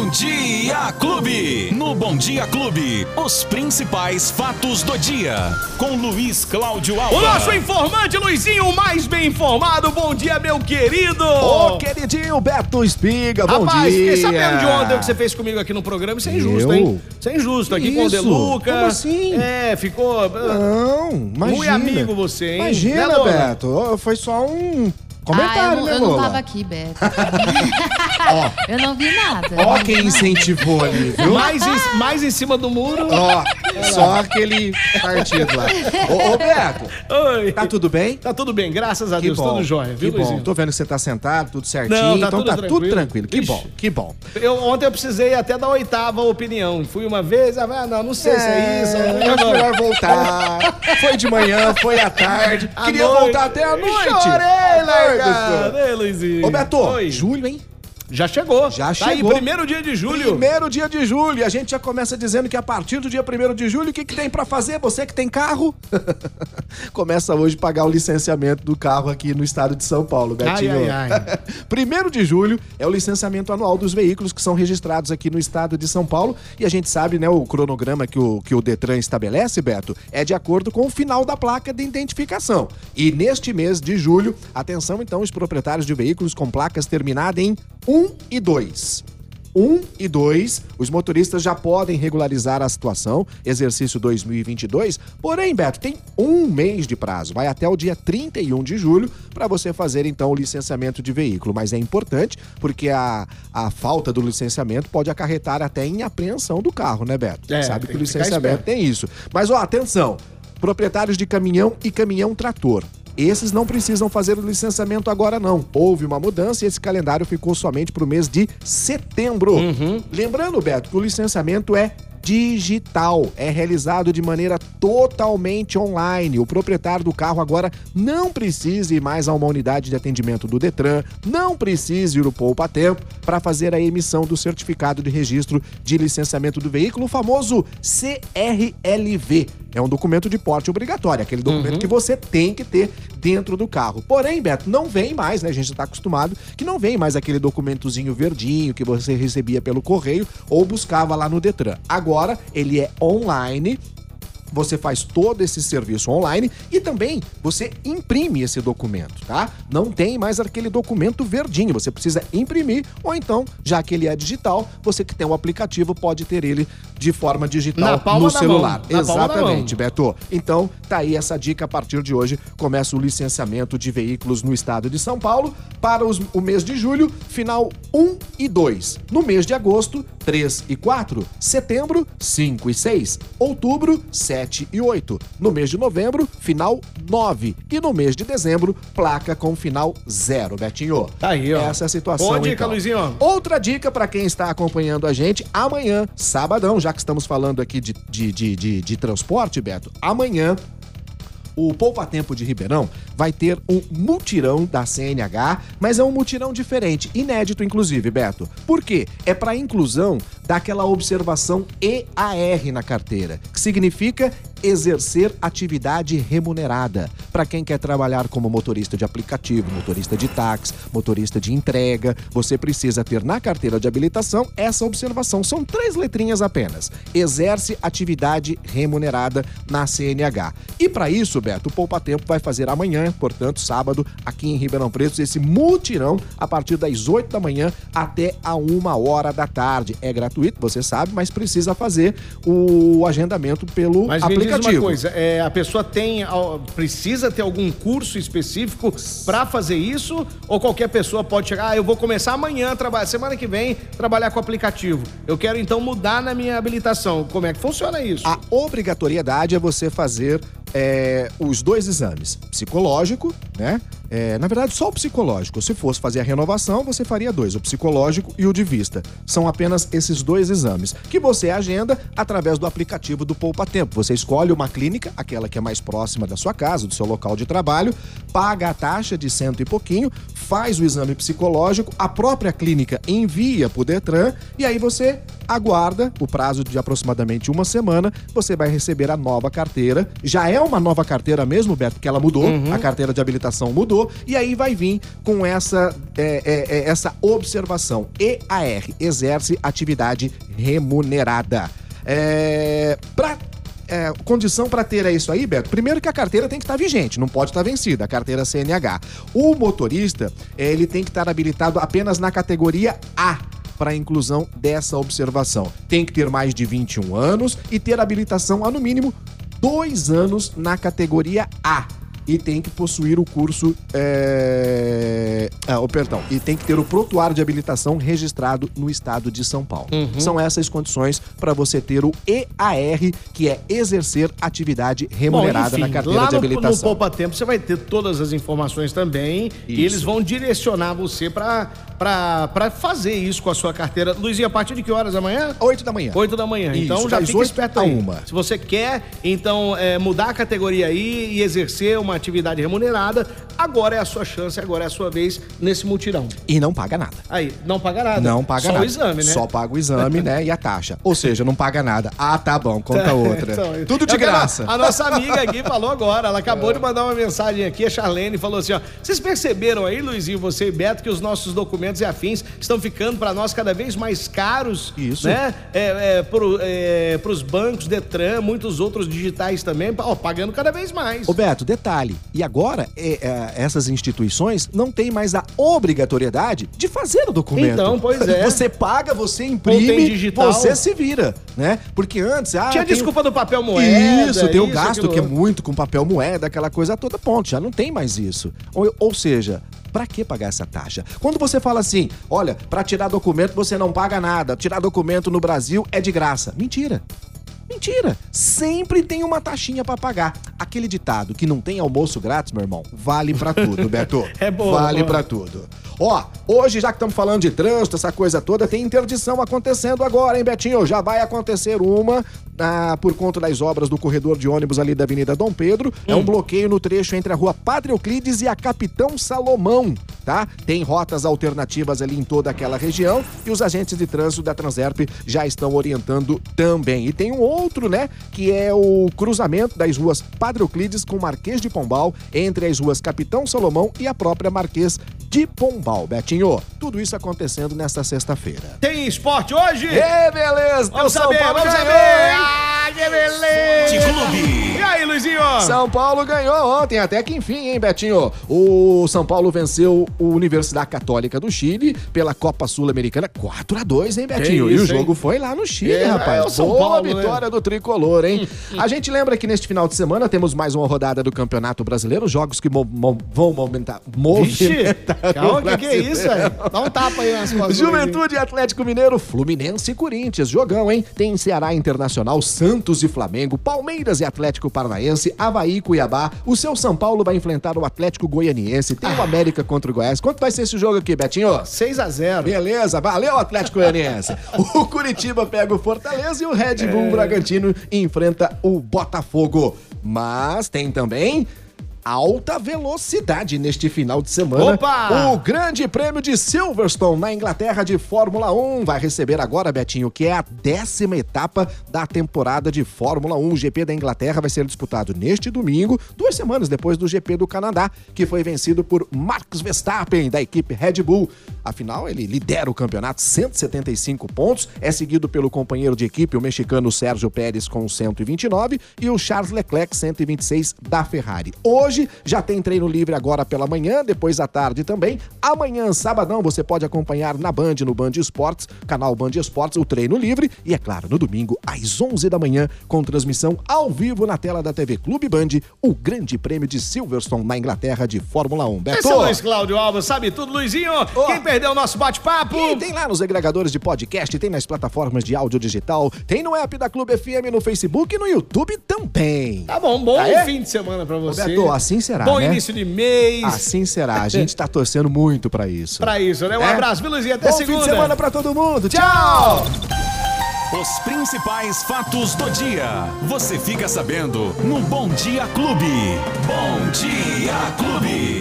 Bom Dia Clube. No Bom Dia Clube, os principais fatos do dia. Com Luiz Cláudio Alba. O nosso informante Luizinho, mais bem informado. Bom dia, meu querido. Ô, queridinho Beto Espiga, bom Rapaz, dia. fiquei sabendo de ontem o que você fez comigo aqui no programa. Isso é injusto, Eu? hein? Isso é injusto. Aqui Que com o isso? Deluca. Como assim? É, ficou. Não, imagina. Muito amigo você, hein? Imagina, Né? Beto. Foi só um ah, comentário, eu, não- né, eu não tava aqui, Beto. eu não vi nada. Ó quem incentivou ali, viu? Mais em, mais em cima do muro. Ó, só aquele partido lá. Ô, ô, Beto, Oi. tá tudo bem? Tá tudo bem, graças a Que Deus, bom, tudo jóia, viu, que bom. Luizinho? Tô vendo que você tá sentado, tudo certinho. Não, tá então tudo tá tranquilo. tudo tranquilo. Que Ixi. bom, que bom. Eu, ontem eu precisei até da oitava opinião. Fui uma vez, ah, não, não sei se é isso. É, acho melhor voltar. Foi de manhã, foi à tarde. À Queria noite. voltar até a noite. Chorei, Ai, Ei, Luizinho. Ô, Beto, Oi. julho, hein? Já chegou. Já Tá aí, chegou. primeiro dia de julho. Primeiro dia de julho. E a gente já começa dizendo que a partir do dia 1 de julho, o que, que tem pra fazer? Você que tem carro, começa hoje a pagar o licenciamento do carro aqui no estado de São Paulo, Betinho. Ai, ai, Primeiro de julho é o licenciamento anual dos veículos que são registrados aqui no estado de São Paulo. E a gente sabe, né, o cronograma que o, que o Detran estabelece, Beto, é de acordo com o final da placa de identificação. E neste mês de julho, atenção então, os proprietários de veículos com placas terminadas em 1 e 2. 1 e 2, os motoristas já podem regularizar a situação, exercício 2022. Porém, Beto, tem um mês de prazo, vai até o dia 31 de julho para você fazer então o licenciamento de veículo. Mas é importante porque a, a falta do licenciamento pode acarretar até em apreensão do carro, né, Beto? É, Sabe que o que licenciamento tem isso. Mas, ó, atenção, proprietários de caminhão e caminhão trator. Esses não precisam fazer o licenciamento agora, não. Houve uma mudança e esse calendário ficou somente para o mês de setembro. Lembrando, Beto, que o licenciamento é digital, é realizado de maneira totalmente online. O proprietário do carro agora não precisa ir mais a uma unidade de atendimento do Detran, não precisa ir no Poupa Tempo para fazer a emissão do certificado de registro de licenciamento do veículo, o famoso CRLV. É um documento de porte obrigatório, aquele documento que você tem que ter dentro do carro. Porém, Beto, não vem mais, né? A gente já tá acostumado que não vem mais aquele documentozinho verdinho que você recebia pelo correio ou buscava lá no Detran. Agora, ele é online. Você faz todo esse serviço online e também você imprime esse documento, tá? Não tem mais aquele documento verdinho, você precisa imprimir ou então, já que ele é digital, você que tem o aplicativo pode ter ele de forma digital no celular. Exatamente. Beto. Então, tá aí essa dica. A partir de hoje, começa o licenciamento de veículos no estado de São Paulo para os- o mês de julho, final 1 e 2. No mês de agosto, 3 e 4. Setembro, 5 e 6. Outubro, 7 e 8. No mês de novembro, final 9. E no mês de dezembro, placa com final 0, Betinho. Tá aí, ó. Essa é a situação, Boa dica, então. Luizinho. Outra dica para quem está acompanhando a gente, amanhã, sabadão, já que estamos falando aqui de, de, de, de, de transporte, Beto, amanhã o Poupa Tempo de Ribeirão vai ter um mutirão da CNH, mas é um mutirão diferente, inédito inclusive, Beto. Por quê? É para inclusão daquela observação EAR na carteira, que significa exercer atividade remunerada. Para quem quer trabalhar como motorista de aplicativo, motorista de táxi, motorista de entrega, você precisa ter na carteira de habilitação essa observação. São três letrinhas apenas. Exerce atividade remunerada na CNH. E para isso, Beto, o Poupa Tempo vai fazer amanhã, portanto, sábado, aqui em Ribeirão Preto, esse mutirão a partir das 8 da manhã até a 1 hora da tarde. É gratuito, você sabe, mas precisa fazer o agendamento pelo Mas aplicativo. diz uma coisa, é, a pessoa tem, precisa ter algum curso específico pra fazer isso? Ou qualquer pessoa pode chegar, ah, eu vou começar amanhã, trabalhar, semana que vem, trabalhar com aplicativo. Eu quero então mudar na minha habilitação. Como é que funciona isso? A obrigatoriedade é você fazer é, os dois exames. Psicológico, né? É, na verdade, só o psicológico. Se fosse fazer a renovação, você faria dois: o psicológico e o de vista. São apenas esses dois exames que você agenda através do aplicativo do Poupa Tempo. Você escolhe uma clínica, aquela que é mais próxima da sua casa, do seu local de trabalho, paga a taxa de cento e pouquinho, faz o exame psicológico, a própria clínica envia para o Detran e aí você aguarda o prazo de aproximadamente uma semana, você vai receber a nova carteira. Já é uma nova carteira mesmo, Beto, porque ela mudou, a carteira de habilitação mudou. E aí vai vir com essa, é, é, é essa observação. EAR, exerce atividade remunerada. É, para é, condição para ter é isso aí, Beto? Primeiro que a carteira tem que estar tá vigente, não pode estar tá vencida, a carteira CNH. O motorista, é, ele tem que estar habilitado apenas na categoria A para a inclusão dessa observação. Tem que ter mais de 21 anos e ter habilitação há no mínimo dois anos na categoria A e tem que possuir o curso. É... Ah, oh, perdão. E tem que ter o prontuário de habilitação registrado no estado de São Paulo. Uhum. São essas condições para você ter o EAR, que é exercer atividade remunerada Bom, enfim, na carteira de habilitação. No Poupa Tempo você vai ter todas as informações também isso. e eles vão direcionar você para para fazer isso com a sua carteira. Luizinho, a partir de que horas amanhã? Oito da manhã. Oito da manhã. Isso, então já fica esperto aí. Uma. Se você quer, então, é, mudar a categoria aí e exercer uma atividade remunerada, agora é a sua chance, agora é a sua vez nesse mutirão. E não paga nada. Aí, não paga nada. Não paga Só nada. Só o exame, né? Só paga o exame, né? E a taxa. Ou seja, não paga nada. Ah, tá bom, conta outra. então, Tudo de graça. A, a nossa amiga aqui falou agora, ela acabou é. de mandar uma mensagem aqui, a Charlene falou assim, ó, vocês perceberam aí, Luizinho, você e Beto, que os nossos documentos e afins estão ficando para nós cada vez mais caros, Isso. né? É, é, pro, é, pros bancos, Detran, muitos outros digitais também, ó, pagando cada vez mais. Ô Beto, detalhe, e agora é, é, essas instituições não têm mais a obrigatoriedade de fazer o documento. Então, pois é. Você paga, você imprime, digital. você se vira, né? Porque antes... Ah, Tinha tem... desculpa do papel moeda. Isso, tem o gasto que é muito com papel moeda, aquela coisa toda, ponto. Já não tem mais isso. Ou, ou seja, para que pagar essa taxa? Quando você fala assim, olha, para tirar documento você não paga nada, tirar documento no Brasil é de graça. Mentira. Mentira! Sempre tem uma taxinha para pagar. Aquele ditado que não tem almoço grátis, meu irmão, vale para tudo, Beto. é bom. Vale para tudo. Ó, hoje, já que estamos falando de trânsito, essa coisa toda, tem interdição acontecendo agora, hein, Betinho? Já vai acontecer uma ah, por conta das obras do corredor de ônibus ali da Avenida Dom Pedro. Hum. É um hum. bloqueio no trecho entre a rua Padre Euclides e a Capitão Salomão, tá? Tem rotas alternativas ali em toda aquela região e os agentes de trânsito da Transerp já estão orientando também. E tem um outro, né, que é o cruzamento das ruas Padre Euclides com Marquês de Pombal, entre as ruas Capitão Salomão e a própria Marquês de Pombal. Betinho, tudo isso acontecendo nesta sexta-feira. Tem esporte hoje? É, beleza! Vamos saber, vamos saber! Ah, que beleza! Clube! Aí, Luizinho? São Paulo ganhou ontem, até que enfim, hein, Betinho? O São Paulo venceu o Universidade Católica do Chile pela Copa Sul-Americana 4 a 2 hein, Betinho? Isso, e o jogo hein? foi lá no Chile, é, rapaz. É o São Boa Paulo, né? vitória né? do tricolor, hein? a gente lembra que neste final de semana temos mais uma rodada do Campeonato Brasileiro, jogos que mo mo vão movimentar. movimentar Calma, que, que é isso, velho? Dá um tapa aí nas costas. Juventude Atlético Mineiro, Fluminense e Corinthians. Jogão, hein? Tem Ceará Internacional, Santos e Flamengo, Palmeiras e Atlético Paranaense, Havaí e Cuiabá. O seu São Paulo vai enfrentar o Atlético Goianiense. Tem o ah. América contra o Goiás. Quanto vai ser esse jogo aqui, Betinho? 6 a 0 Beleza, valeu, Atlético Goianiense. o Curitiba pega o Fortaleza e o Red Bull é... Bragantino enfrenta o Botafogo. Mas tem também alta velocidade neste final de semana. Opa! O Grande Prêmio de Silverstone na Inglaterra de Fórmula 1 vai receber agora, Betinho, que é a décima etapa da temporada de Fórmula 1. O GP da Inglaterra vai ser disputado neste domingo, duas semanas depois do GP do Canadá, que foi vencido por Max Verstappen, da equipe Red Bull. Afinal, ele lidera o campeonato, 175 pontos, é seguido pelo companheiro de equipe, o mexicano Sérgio Pérez, com 129, e o Charles Leclerc, 126 da Ferrari. Hoje, hoje. Já tem treino livre agora pela manhã, depois à tarde também. Amanhã, sabadão, você pode acompanhar na Band, no Band Esportes, canal Band Esportes, o treino livre. E é claro, no domingo, às 11 da manhã, com transmissão ao vivo na tela da TV Clube Band, o Grande Prêmio de Silverstone na Inglaterra de Fórmula 1. Beto. Esse é o Luiz Cláudio Alves, sabe tudo, Luizinho? Oh. Quem perdeu o nosso bate-papo? Tem lá nos agregadores de podcast, tem nas plataformas de áudio digital, tem no app da Clube FM, no Facebook e no YouTube também. Tá bom, bom tá fim de semana pra você. Beto, assim será. Bom né? início de mês. Assim será. A gente tá torcendo muito pra isso. Pra isso, né? Um é? abraço, viu, Luizinho? Até Bom segunda. fim de semana pra todo mundo. Tchau! Os principais fatos do dia. Você fica sabendo no Bom Dia Clube. Bom Dia Clube.